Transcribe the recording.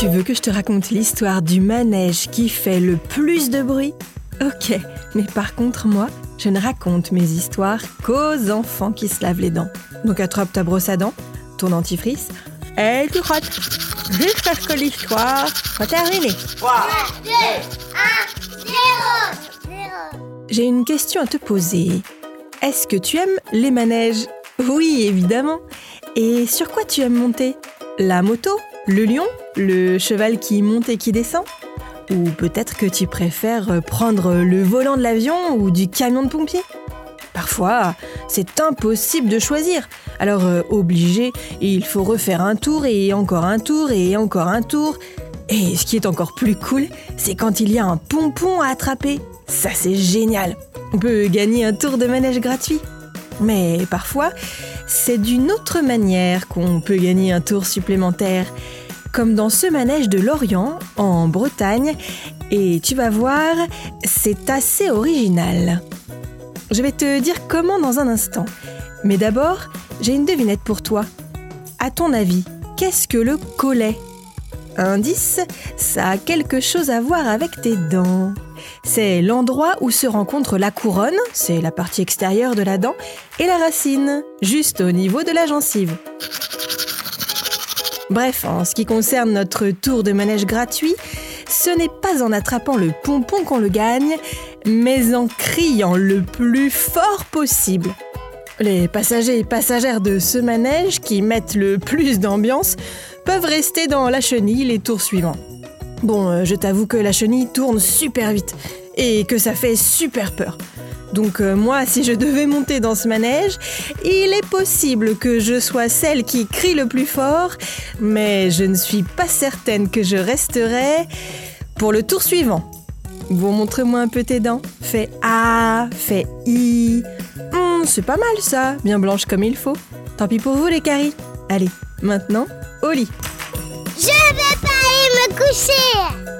Tu veux que je te raconte l'histoire du manège qui fait le plus de bruit? Ok, mais par contre moi, je ne raconte mes histoires qu'aux enfants qui se lavent les dents. Donc attrape ta brosse à dents, ton dentifrice, et tu frottes jusqu'à ce que l'histoire soit terminée. 3, 2, 1, 0, J'ai une question à te poser. Est-ce que tu aimes les manèges? Oui, évidemment. Et sur quoi tu aimes monter? La moto? Le lion? Le cheval qui monte et qui descend? Ou peut-être que tu préfères prendre le volant de l'avion ou du camion de pompier? Parfois, c'est impossible de choisir. Alors, euh, obligé, il faut refaire un tour et encore un tour et encore un tour. Et ce qui est encore plus cool, c'est quand il y a un pompon à attraper. Ça, c'est génial. On peut gagner un tour de manège gratuit. Mais parfois, c'est d'une autre manière qu'on peut gagner un tour supplémentaire, comme dans ce manège de Lorient, en Bretagne, et tu vas voir, c'est assez original. Je vais te dire comment dans un instant. Mais d'abord, j'ai une devinette pour toi. À ton avis, qu'est-ce que le collet? Indice, ça a quelque chose à voir avec tes dents. C'est l'endroit où se rencontre la couronne, c'est la partie extérieure de la dent, et la racine, juste au niveau de la gencive. Bref, en ce qui concerne notre tour de manège gratuit, ce n'est pas en attrapant le pompon qu'on le gagne, mais en criant le plus fort possible. Les passagers et passagères de ce manège qui mettent le plus d'ambiance peuvent rester dans la chenille les tours suivants. Bon, euh, je t'avoue que la chenille tourne super vite et que ça fait super peur. Donc euh, moi, si je devais monter dans ce manège, il est possible que je sois celle qui crie le plus fort, mais je ne suis pas certaine que je resterai pour le tour suivant. Bon, montre-moi un peu tes dents. Fais A, fais I. Hum, c'est pas mal ça, bien blanche comme il faut. Tant pis pour vous les caries. Allez, maintenant, au lit. Je vais pas aller me coucher